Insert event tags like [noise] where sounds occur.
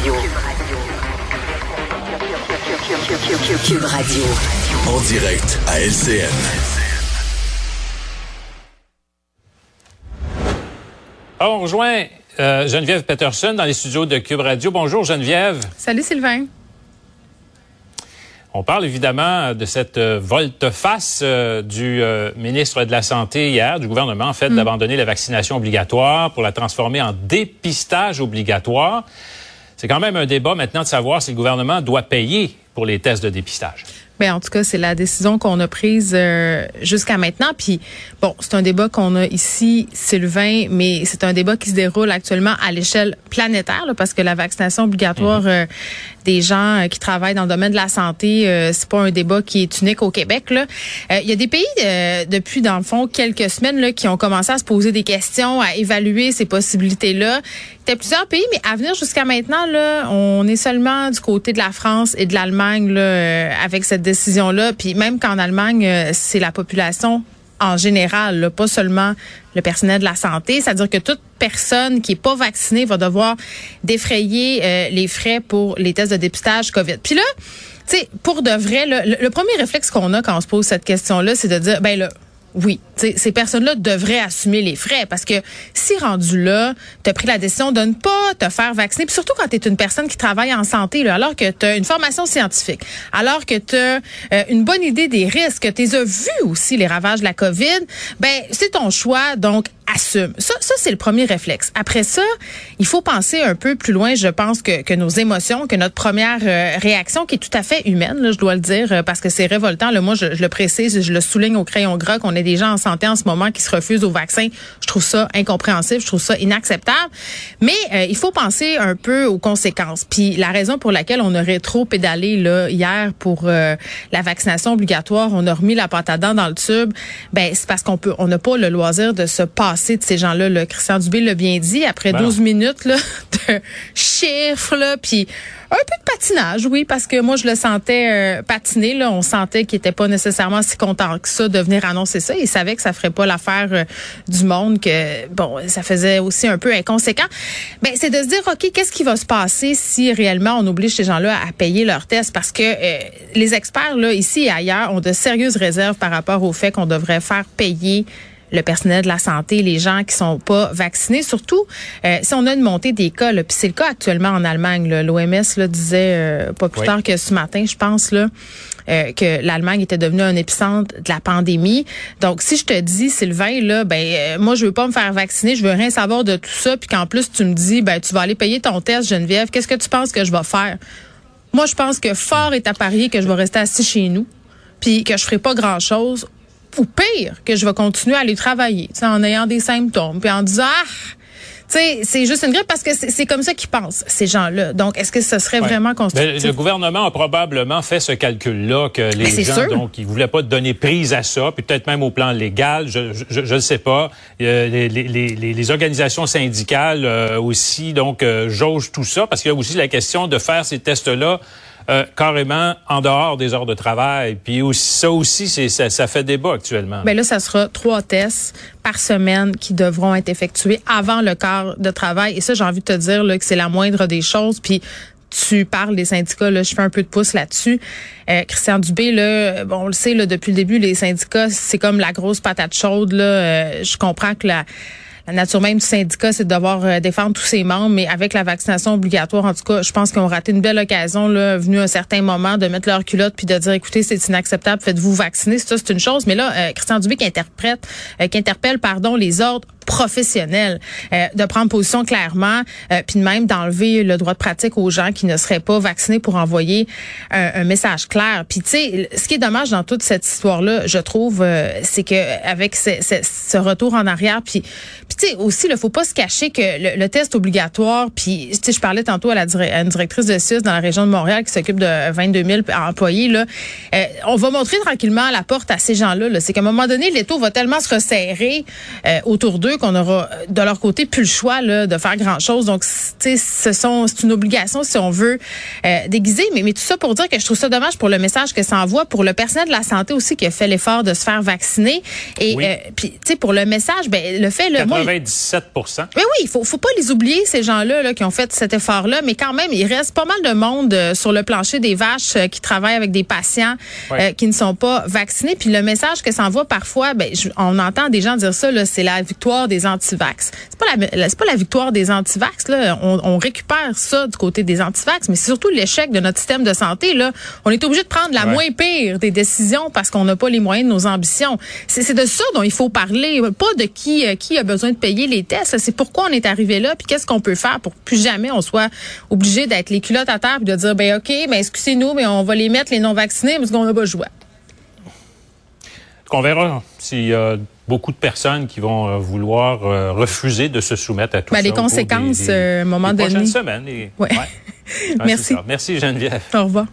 Radio. Cube Radio. En direct à LCN. Alors, on rejoint euh, Geneviève Peterson dans les studios de Cube Radio. Bonjour Geneviève. Salut Sylvain. On parle évidemment de cette euh, volte-face euh, du euh, ministre de la Santé hier, du gouvernement, en fait, d'abandonner la vaccination obligatoire pour la transformer en dépistage obligatoire. C'est quand même un débat maintenant de savoir si le gouvernement doit payer pour les tests de dépistage. Ben, en tout cas, c'est la décision qu'on a prise euh, jusqu'à maintenant. Puis, bon, c'est un débat qu'on a ici, Sylvain, mais c'est un débat qui se déroule actuellement à l'échelle planétaire, là, parce que la vaccination obligatoire euh, des gens euh, qui travaillent dans le domaine de la santé, c'est pas un débat qui est unique au Québec. Là. Il y a des pays, depuis, dans le fond, quelques semaines, là, qui ont commencé à se poser des questions, à évaluer ces possibilités-là. Il y a plusieurs pays, mais à venir jusqu'à maintenant, là, on est seulement du côté de la France et de l'Allemagne là, avec cette décision-là. Puis même qu'en Allemagne, euh, c'est la population en général, là, pas seulement le personnel de la santé. C'est-à-dire que toute personne qui est pas vaccinée va devoir défrayer euh, les frais pour les tests de dépistage COVID. Puis là, tu sais, pour de vrai, le, le premier réflexe qu'on a quand on se pose cette question-là, c'est de dire, ben là, oui, ces personnes-là devraient assumer les frais parce que si rendu là, tu as pris la décision de ne pas te faire vacciner, puis surtout quand tu es une personne qui travaille en santé, là, alors que tu as une formation scientifique, alors que tu as euh, une bonne idée des risques, que tu as vu aussi les ravages de la COVID, ben c'est ton choix, donc assume. Ça, ça c'est le premier réflexe. Après ça, il faut penser un peu plus loin, je pense, que, que nos émotions, que notre première euh, réaction, qui est tout à fait humaine, là, je dois le dire, euh, parce que c'est révoltant. Là, moi, je, je, le précise, je le souligne au crayon gras qu'on ait des gens en santé en ce moment qui se refusent au vaccin. Je trouve ça incompréhensible, je trouve ça inacceptable. Mais euh, il faut penser un peu aux conséquences. Puis la raison pour laquelle on aurait trop pédalé là hier pour la vaccination obligatoire, on a remis la pâte à dents dans le tube, ben c'est parce qu'on peut, on n'a pas le loisir de se passer de ces gens-là. Là. Christian Dubé l'a bien dit, après 12 ben minutes là, [laughs] de chiffres, là, puis un peu de patinage, oui, parce que moi, je le sentais euh, patiner. Là. On sentait qu'il était pas nécessairement si content que ça de venir annoncer ça. Il savait que ça ferait pas l'affaire euh, du monde, que bon, ça faisait aussi un peu inconséquent. Ben, c'est de se dire, OK, qu'est-ce qui va se passer si réellement on oblige ces gens-là à payer leurs tests? Parce que euh, les experts, là, ici et ailleurs, ont de sérieuses réserves par rapport au fait qu'on devrait faire payer le personnel de la santé, les gens qui sont pas vaccinés, surtout euh, si on a une montée des cas. Puis c'est le cas actuellement en Allemagne. L'OMS disait euh, pas plus tard que ce matin, je pense là. Euh, que l'Allemagne était devenue un épicentre de la pandémie. Donc, si je te dis, Sylvain, là, ben, moi, je veux pas me faire vacciner, je veux rien savoir de tout ça, puis qu'en plus, tu me dis, ben, tu vas aller payer ton test, Geneviève, qu'est-ce que tu penses que je vais faire? Moi, je pense que fort est à parier que je vais rester assis chez nous, puis que je ferai pas grand-chose ou pire, que je vais continuer à aller travailler, en ayant des symptômes, puis en disant, ah, c'est juste une grippe parce que c'est comme ça qu'ils pensent, ces gens-là. Donc, est-ce que ce serait vraiment constructif? le gouvernement a probablement fait ce calcul-là que les gens, donc, ils voulaient pas donner prise à ça, puis peut-être même au plan légal, je ne sais pas. les, les, les, organisations syndicales euh, aussi, donc, euh, jaugent tout ça parce qu'il y a aussi la question de faire ces tests-là euh, carrément en dehors des heures de travail. Puis aussi, ça aussi, c'est, ça, ça, fait débat actuellement. Bien là, ça sera trois tests par semaine qui devront être effectués avant le quart de travail. Et ça, j'ai envie de te dire là, que c'est la moindre des choses. Puis tu parles des syndicats, là, je fais un peu de pouce là-dessus. Euh, Christian Dubé, là, bon, on le sait, là, depuis le début, les syndicats, c'est comme la grosse patate chaude. Là. Euh, je comprends que la la nature même du syndicat, c'est de devoir euh, défendre tous ses membres, mais avec la vaccination obligatoire, en tout cas, je pense qu'ils ont raté une belle occasion, là, venu un certain moment, de mettre leur culotte puis de dire, écoutez, c'est inacceptable, faites-vous vacciner. Ça, c'est une chose. Mais là, euh, Christian Dubé qui interprète, euh, qui interpelle, pardon, les ordres professionnels, de prendre position clairement, puis de même d'enlever le droit de pratique aux gens qui ne seraient pas vaccinés pour envoyer un, message clair. Puis tu sais, ce qui est dommage dans toute cette histoire-là, je trouve, c'est que avec ce, ce, retour en arrière, puis tu sais, aussi, il faut pas se cacher que le, test obligatoire, puis tu sais, je parlais tantôt à, la une directrice de CIS dans la région de Montréal qui s'occupe de 22 000 employés, là, euh, on va montrer tranquillement la porte à ces gens-là. -là, c'est qu'à un moment donné, l'étau va tellement se resserrer euh, autour d'eux qu'on aura euh, de leur côté plus le choix là, de faire grand chose. Donc, ce sont c'est une obligation si on veut euh, déguiser. Mais, mais tout ça pour dire que je trouve ça dommage pour le message que ça envoie pour le personnel de la santé aussi qui a fait l'effort de se faire vacciner. Et Oui. euh, puis, tu sais, pour le message, ben le fait, moi, 97 mais oui, il faut, faut pas les oublier, ces gens-là là, qui ont fait cet effort-là, mais quand même, il reste pas mal de monde euh, sur le plancher des vaches qui travaillent avec des patients qui ne sont pas vaccinés. Puis le message que ça envoie parfois, ben, je- on entend des gens dire ça, là, c'est la victoire des antivax. C'est pas la, la- c'est pas la victoire des antivax. Là. On, on récupère ça du côté des antivax, mais c'est surtout l'échec de notre système de santé. Là. On est obligé de prendre la Ouais. moins pire des décisions parce qu'on n'a pas les moyens de nos ambitions. C'est de ça dont il faut parler, pas de qui euh, qui a besoin de payer les tests. C'est pourquoi on est arrivé là, puis qu'est-ce qu'on peut faire pour que plus jamais on soit obligé d'être les culottes à terre puis de dire ben ok, ben excusez-nous, mais on va les mettre les non vaccinés parce qu'on n'a pas le choix. On verra s'il y a beaucoup de personnes qui vont euh, vouloir euh, refuser de se soumettre à tout Ben, ça. les conséquences, euh, à un moment des donné. prochaines semaines. Et- Ouais. Ouais, [laughs] c'est Merci. Merci Geneviève. Au revoir.